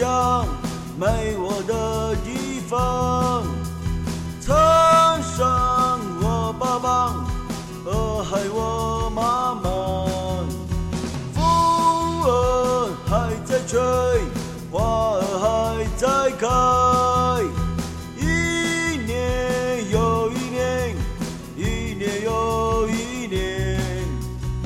乡没我的地方。苍山我爸爸，洱海我妈妈，风儿还在吹，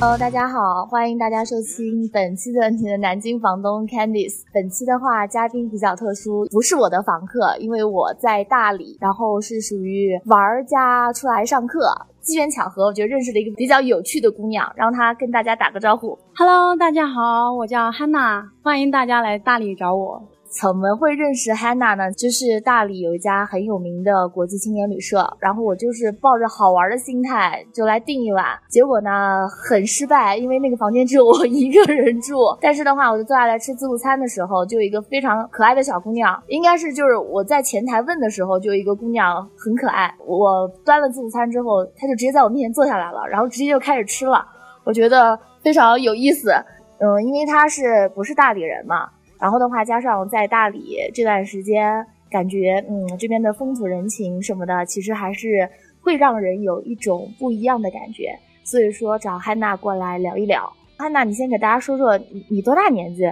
Hello，大家好，欢迎大家收听本期的你的南京房东 Candice。本期的话，嘉宾比较特殊，不是我的房客，因为我在大理，然后是属于玩家出来上课。机缘巧合，我就认识了一个比较有趣的姑娘，让她跟大家打个招呼。Hello，大家好，我叫 Hanna，欢迎大家来大理找我。怎么会认识 Hanna 呢？就是大理有一家很有名的国际青年旅社，然后我就是抱着好玩的心态就来订一晚，结果呢很失败，因为那个房间只有我一个人住。但是的话，我就坐下来吃自助餐的时候，就有一个非常可爱的小姑娘，应该是就是我在前台问的时候，就有一个姑娘很可爱。我端了自助餐之后，她就直接在我面前坐下来了，然后直接就开始吃了，我觉得非常有意思。嗯，因为她是不是大理人嘛？然后的话，加上在大理这段时间，感觉嗯这边的风土人情什么的，其实还是会让人有一种不一样的感觉。所以说找汉娜过来聊一聊。汉娜，你先给大家说说你你多大年纪？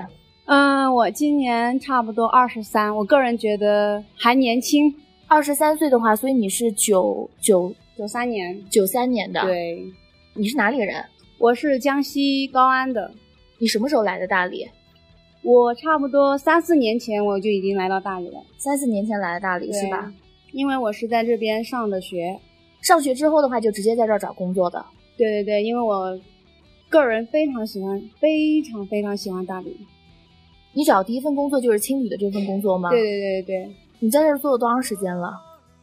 嗯，我今年差不多二十三，我个人觉得还年轻。二十三岁的话，所以你是九九九三年，九三年的。，对，你是哪里人？我是江西高安的。你什么时候来的大理？我差不多三四年前我就已经来到大理了，三四年前来的大理是吧？？因为我是在这边上的学。上学之后的话，就直接在这儿找工作的。对对对，因为我个人非常喜欢，非常非常喜欢大理。你找第一份工作就是青旅的这份工作吗？对。对对对，你在这儿做了多长时间了？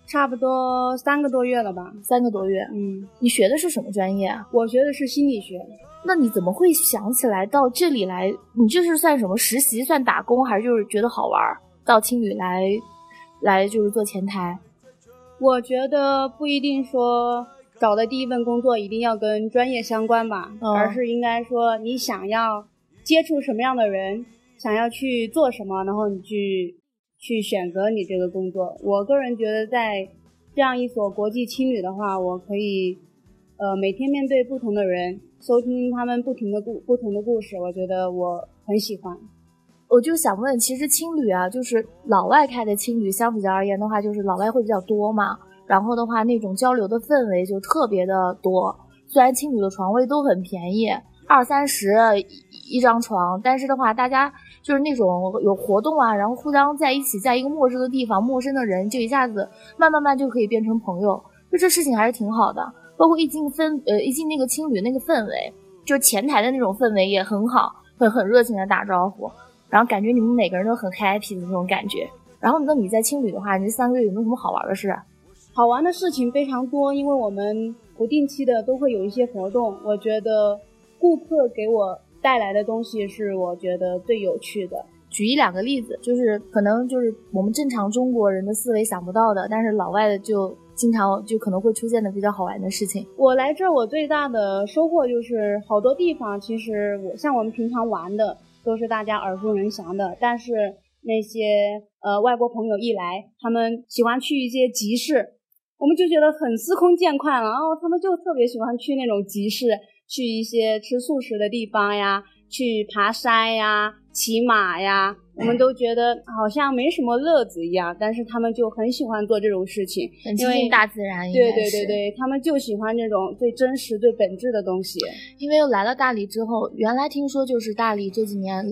差不多三个多月了吧。三个多月。嗯，你学的是什么专业啊？我学的是心理学。那你怎么会想起来到这里来？你这是算什么实习？算打工，还是就是觉得好玩儿？到青旅来，来就是做前台。我觉得不一定说找的第一份工作一定要跟专业相关吧，嗯而是应该说你想要接触什么样的人，想要去做什么，然后你去去选择你这个工作。我个人觉得，在这样一所国际青旅的话，我可以呃每天面对不同的人，收听他们不停的故不同的故事，我觉得我很喜欢。我就想问，其实青旅啊，就是老外开的青旅，相比较而言的话，就是老外会比较多嘛。然后的话，那种交流的氛围就特别的多。虽然青旅的床位都很便宜，二三十一一张床，但是的话，大家就是那种有活动啊，然后互相在一起，在一个陌生的地方，陌生的人就一下子慢慢慢就可以变成朋友，就这事情还是挺好的。包括一进氛呃一进那个青旅那个氛围，就是前台的那种氛围也很好，会很热情的打招呼。然后感觉你们每个人都很 happy 的那种感觉。然后，那你在青旅的话，你这三个月有没有什么好玩的事？好玩的事情非常多，因为我们不定期的都会有一些活动。我觉得顾客给我带来的东西是我觉得最有趣的。举一两个例子，就是可能就是我们正常中国人的思维想不到的，但是老外的就经常就可能会出现的比较好玩的事情。我来这儿，我最大的收获就是好多地方，其实我像我们平常玩的都是大家耳熟能详的，但是那些呃外国朋友一来，他们喜欢去一些集市，我们就觉得很司空见惯了。然后他们就特别喜欢去那种集市，去一些吃素食的地方呀，去爬山呀、骑马呀，我们都觉得好像没什么乐子一样，但是他们就很喜欢做这种事情，很亲近大自然，应对对对对，他们就喜欢这种最真实、最本质的东西。因为来了大理之后，原来听说就是大理这几年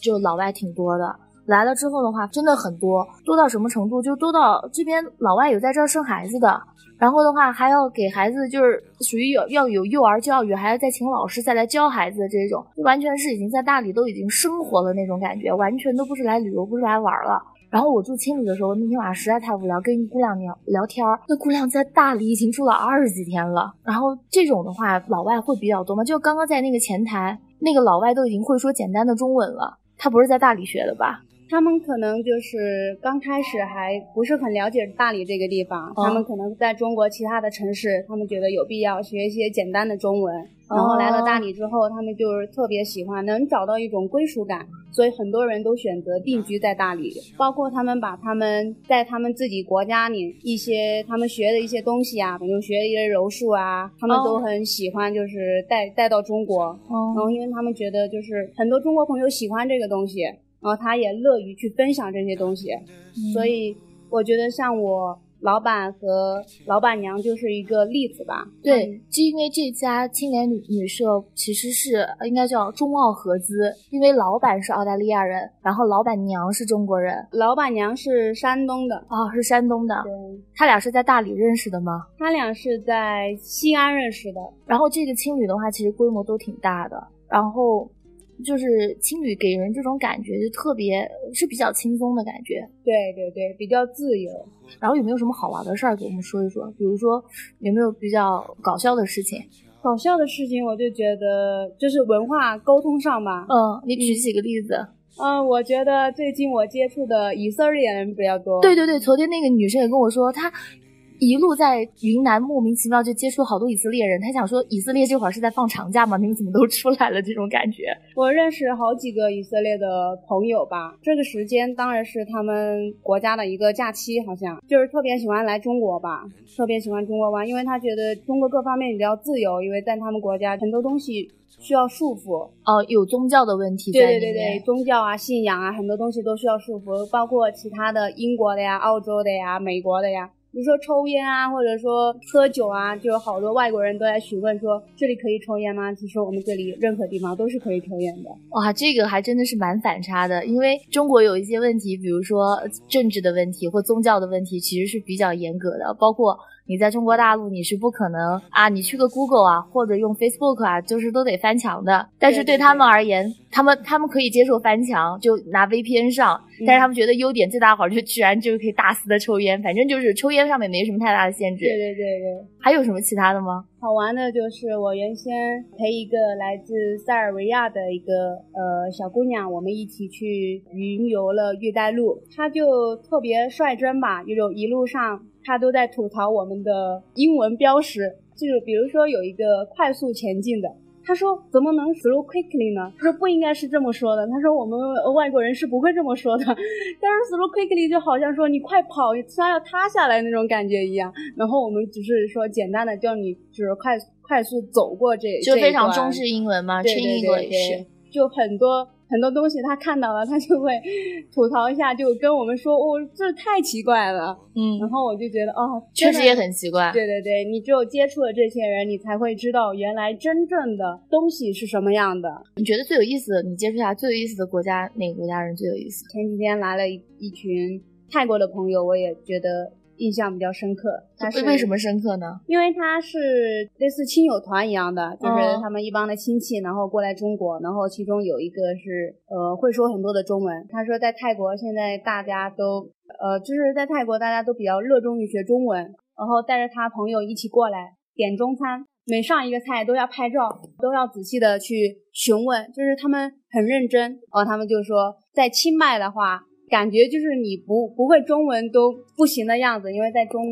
就老外挺多的，来了之后的话，真的很多，多到什么程度？就多到这边老外有在这儿生孩子的，然后的话还要给孩子就是属于有要有幼儿教育，还要再请老师再来教孩子的这种，就完全是已经在大理都已经生活了那种感觉，完全都不是来旅游，不是来玩了。然后我住青旅的时候，那天晚上实在太无聊，跟一姑娘聊聊天儿。那姑娘在大理已经住了二十几天了。然后这种的话，老外会比较多吗？就刚刚在那个前台，那个老外都已经会说简单的中文了。他不是在大理学的吧？他们可能就是刚开始还不是很了解大理这个地方，哦他们可能在中国其他的城市，他们觉得有必要学一些简单的中文。然后来了大理之后，他们就是特别喜欢，能找到一种归属感，所以很多人都选择定居在大理。包括他们把他们在他们自己国家里一些他们学的一些东西啊，比如学一些柔术啊，他们都哦很喜欢，就是带带到中国。然哦，后因为他们觉得就是很多中国朋友喜欢这个东西，然后他也乐于去分享这些东西，所以我觉得像我老板和老板娘就是一个例子吧。对，就因为这家青年旅旅社其实是呃应该叫中澳合资，因为老板是澳大利亚人，然后老板娘是中国人，老板娘是山东的，哦，是山东的，对，他俩是在大理认识的吗？他俩是在西安认识的。然后这个青旅的话，其实规模都挺大的，然后就是青旅给人这种感觉就特别是比较轻松的感觉。对对对，比较自由。然后有没有什么好玩的事儿给我们说一说？比如说有没有比较搞笑的事情？搞笑的事情，我就觉得就是文化沟通上吧。嗯，你举几个例子？嗯、我觉得最近我接触的以色列人比较多。对对对，昨天那个女生也跟我说，她一路在云南莫名其妙就接触好多以色列人，他想说以色列这会儿是在放长假吗？你们怎么都出来了？这种感觉。我认识好几个以色列的朋友吧，这个时间当然是他们国家的一个假期，好像就是特别喜欢来中国吧，特别喜欢中国玩，因为他觉得中国各方面比较自由，因为在他们国家很多东西需要束缚，哦、有宗教的问题在里对对对对，宗教啊、信仰啊，很多东西都需要束缚，包括其他的英国的呀、澳洲的呀、美国的呀。比如说抽烟啊，或者说喝酒啊，就有好多外国人都来询问说这里可以抽烟吗？其实我们这里任何地方都是可以抽烟的。哇，这个还真的是蛮反差的，因为中国有一些问题，比如说政治的问题或宗教的问题，其实是比较严格的。包括你在中国大陆，你是不可能啊，你去个 Google 啊，或者用 Facebook 啊，就是都得翻墙的。但是对他们而言，他们他们可以接受翻墙，就拿 VPN 上，嗯但是他们觉得优点最大好就居然就可以大肆的抽烟，反正就是抽烟上面没什么太大的限制。对对对对。还有什么其他的吗？好玩的就是我原先陪一个来自塞尔维亚的一个呃小姑娘，我们一起去云游了玉带路，她就特别率真吧，有种一路上她都在吐槽我们的英文标识，就是比如说有一个快速前进的。他说：“怎么能 slow quickly 呢？”他说：“不应该是这么说的。”他说：“我们外国人是不会这么说的。”但是 slow quickly 就好像说你快跑，山要塌下来那种感觉一样。然后我们只是说简单的叫你就是快快速走过这，就非常中式英文嘛对对 English。对，就很多很多东西他看到了，他就会吐槽一下，就跟我们说哦，这太奇怪了。嗯然，后我就觉得哦，确实也很奇怪。对对对，你只有接触了这些人，你才会知道原来真正的东西是什么样的。你觉得最有意思的，你接触下最有意思的国家，哪个国家人最有意思？前几天来了一一群泰国的朋友，我也觉得印象比较深刻。他是为为什么深刻呢？因为他是类似亲友团一样的，就是哦他们一帮的亲戚，然后过来中国，然后其中有一个是呃会说很多的中文。他说在泰国现在大家都呃就是在泰国大家都比较热衷于学中文，然后带着他朋友一起过来点中餐，每上一个菜都要拍照，都要仔细的去询问，就是他们很认真。然后他们就说在清迈的话。感觉就是你不不会中文都不行的样子，因为在中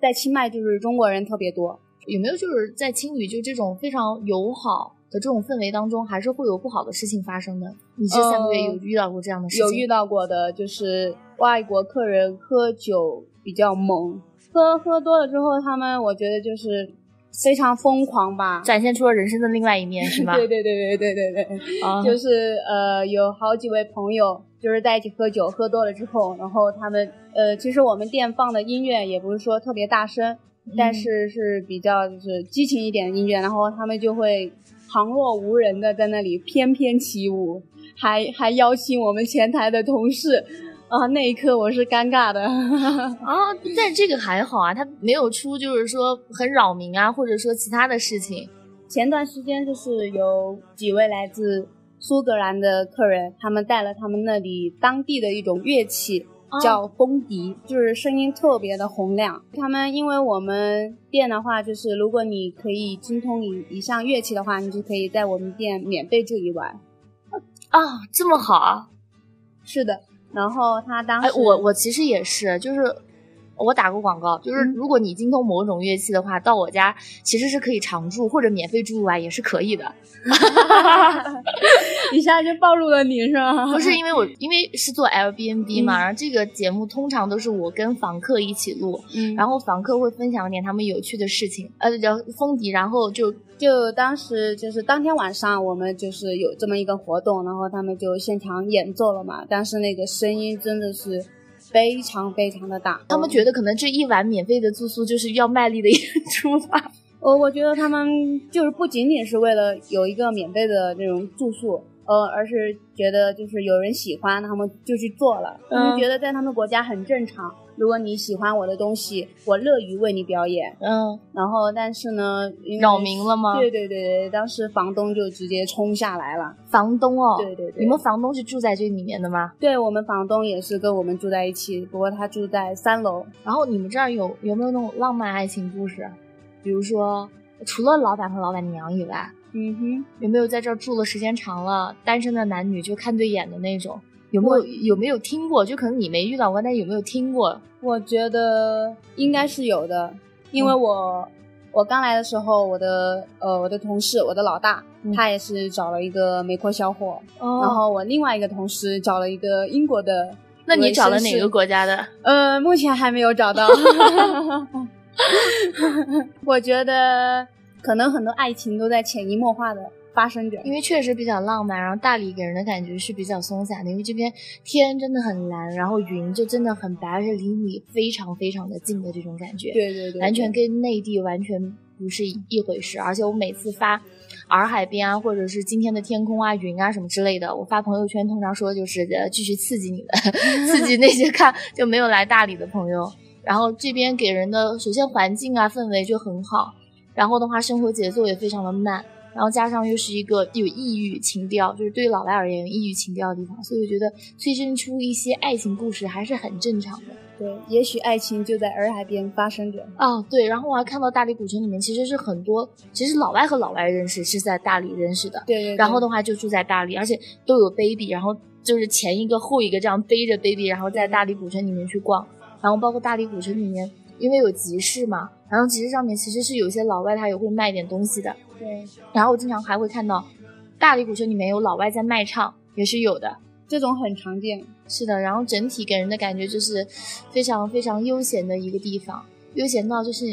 在清迈就是中国人特别多。有没有就是在青旅就这种非常友好的这种氛围当中，还是会有不好的事情发生的？你这三个月有遇到过这样的事情？有遇到过的，就是外国客人喝酒比较猛，喝喝多了之后，他们我觉得就是非常疯狂吧。展现出了人生的另外一面，是吗？对对对对对对对，啊，就是呃，有好几位朋友就是在一起喝酒，喝多了之后，然后他们呃，其实我们店放的音乐也不是说特别大声，但是是比较就是激情一点的音乐，然后他们就会旁若无人的在那里翩翩起舞，还还邀请我们前台的同事。啊，那一刻我是尴尬的。啊，但这个还好啊，他没有出就是说很扰民啊，或者说其他的事情。前段时间就是有几位来自苏格兰的客人，他们带了他们那里当地的一种乐器，哦叫风笛，就是声音特别的洪亮。他们因为我们店的话，就是如果你可以精通一一项乐器的话，你就可以在我们店免费住一晚。啊，这么好啊！是的，然后他当时，哎，我我其实也是，就是我打过广告，就是嗯如果你精通某种乐器的话，到我家其实是可以常住或者免费住啊，也是可以的。一下就暴露了你是吗？不是因为我 因为是做 Airbnb 嘛，嗯然后这个节目通常都是我跟房客一起录，嗯，然后房客会分享点他们有趣的事情，呃，叫封迪，然后就就当时就是当天晚上，我们就是有这么一个活动，然后他们就现场演奏了嘛。但是那个声音真的是非常非常的大，他们觉得可能这一晚免费的住宿就是要卖力的演 出吧。我我觉得他们就是不仅仅是为了有一个免费的那种住宿，呃，而是觉得就是有人喜欢，他们就去做了。他们嗯觉得在他们国家很正常，如果你喜欢我的东西，我乐于为你表演。嗯，然后，但是呢，扰民了吗？对对对对，当时房东就直接冲下来了。房东哦，对对对，你们房东是住在这里面的吗？对我们房东也是跟我们住在一起，不过他住在三楼。然后你们这儿有有没有那种浪漫爱情故事？比如说，除了老板和老板娘以外，嗯哼，有没有在这儿住了时间长了，单身的男女就看对眼的那种？有没有有没有听过？就可能你没遇到过，但有没有听过？我觉得应该是有的，因为嗯我、我刚来的时候，我的呃我的同事，我的老大，嗯他也是找了一个美国小伙，哦然后我另外一个同事找了一个英国的。那你找了哪个国家的？呃，目前还没有找到。我觉得可能很多爱情都在潜移默化的发生着。因为确实比较浪漫，然后大理给人的感觉是比较松散的，因为这边天真的很蓝，然后云就真的很白，而且离你非常非常的近的这种感觉，对对对，完全跟内地完全不是一回事。而且我每次发洱海边啊，或者是今天的天空啊、云啊什么之类的，我发朋友圈通常说就是呃继续刺激你们，刺激那些看就没有来大理的朋友。然后这边给人的首先环境啊氛围就很好，然后的话生活节奏也非常的慢，然后加上又是一个有异域情调，就是对于老外而言有异域情调的地方，所以我觉得催生出一些爱情故事还是很正常的。对，也许爱情就在洱海边发生着。哦，对，然后我还看到大理古城里面其实是很多，其实老外和老外认识是在大理认识的，对对对然后的话就住在大理，而且都有 baby，然后就是前一个后一个这样背着 baby，然后在大理古城里面去逛，然后包括大理古城里面，因为有集市嘛，然后其实上面其实是有一些老外他也会卖点东西的，对，然后我经常还会看到大理古城里面有老外在卖唱，也是有的。这种很常见。是的，然后整体给人的感觉就是非常非常悠闲的一个地方，悠闲到就是，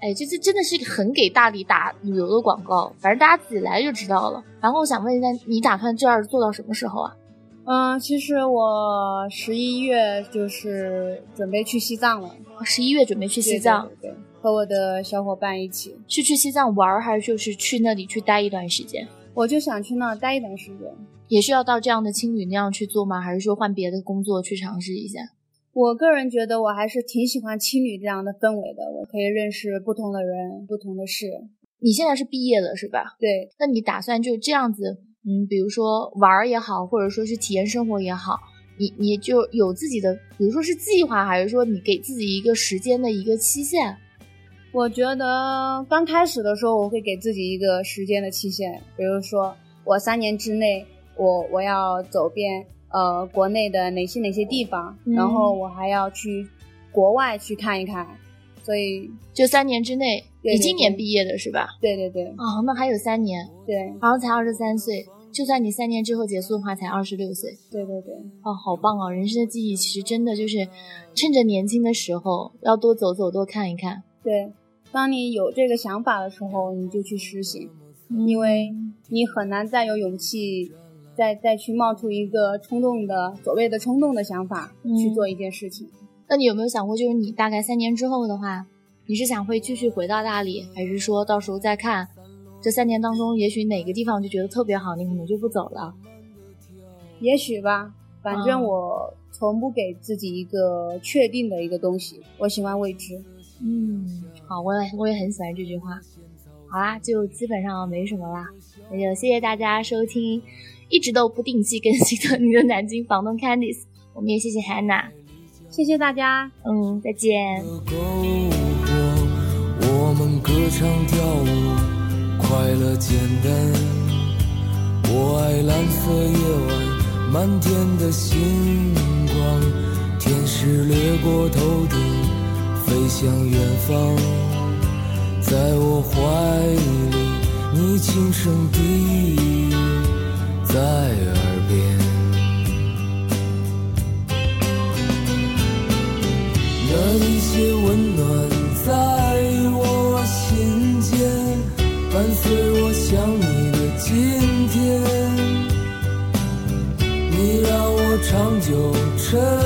哎，这这真的是很给大理打旅游的广告，反正大家自己来就知道了。然后我想问一下，你打算这儿做到什么时候啊？嗯，其实我十一月就是准备去西藏了，十一月准备去西藏，对对对对和我的小伙伴一起，是去西藏玩儿，还是就是去那里去待一段时间？我就想去那儿待一段时间。也是要到这样的青旅那样去做吗？还是说换别的工作去尝试一下？我个人觉得我还是挺喜欢青旅这样的氛围的，我可以认识不同的人、不同的事。你现在是毕业了是吧？对，那你打算就这样子，嗯，比如说玩儿也好，或者说是体验生活也好，你你就有自己的，比如说是计划，还是说你给自己一个时间的一个期限？我觉得刚开始的时候，我会给自己一个时间的期限，比如说我三年之内，我我要走遍呃国内的哪些哪些地方，嗯然后我还要去国外去看一看。所以，就三年之内，你今年毕业的是吧？对对对哦，那还有三年，对然后才二十三岁，就算你三年之后结束的话，才二十六岁。对对对，哦，好棒哦！人生的记忆其实真的就是趁着年轻的时候，要多走走，多看一看。对。当你有这个想法的时候，你就去实行，嗯因为你很难再有勇气，再再去冒出一个冲动的所谓的冲动的想法、嗯去做一件事情。那你有没有想过，就是你大概三年之后的话，你是想会继续回到大理，还是说到时候再看这三年当中，也许哪个地方就觉得特别好，你可能就不走了？也许吧，反正嗯我从不给自己一个确定的一个东西，我喜欢未知。嗯，好，我也我也很喜欢这句话。好啦，就基本上没什么啦，那就谢谢大家收听，一直都不定期更新的你的南京房东 Candice，我们也谢谢 Hannah，谢谢大家。嗯，再见。我们歌唱跳舞，快乐简单。我爱蓝色夜晚，满天的星光，天使掠过头顶，飞向远方。在我怀里，你轻声低语在耳边。那一些温暖在我心间，伴随我想你的今天。你让我长久沉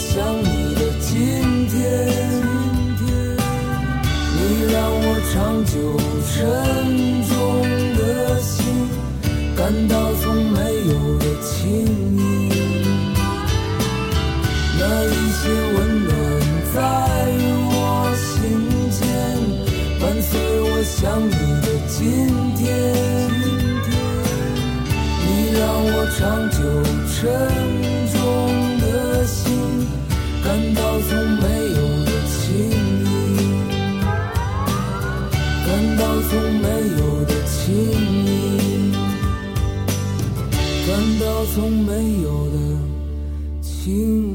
想你的今天。你让我长久沉重的心，感到从没有的轻盈。那一些温暖在我心间，伴随我想你的今天。你让我长久沉重，感到从没有的轻盈，感到从没有的轻盈，感到从没有的轻。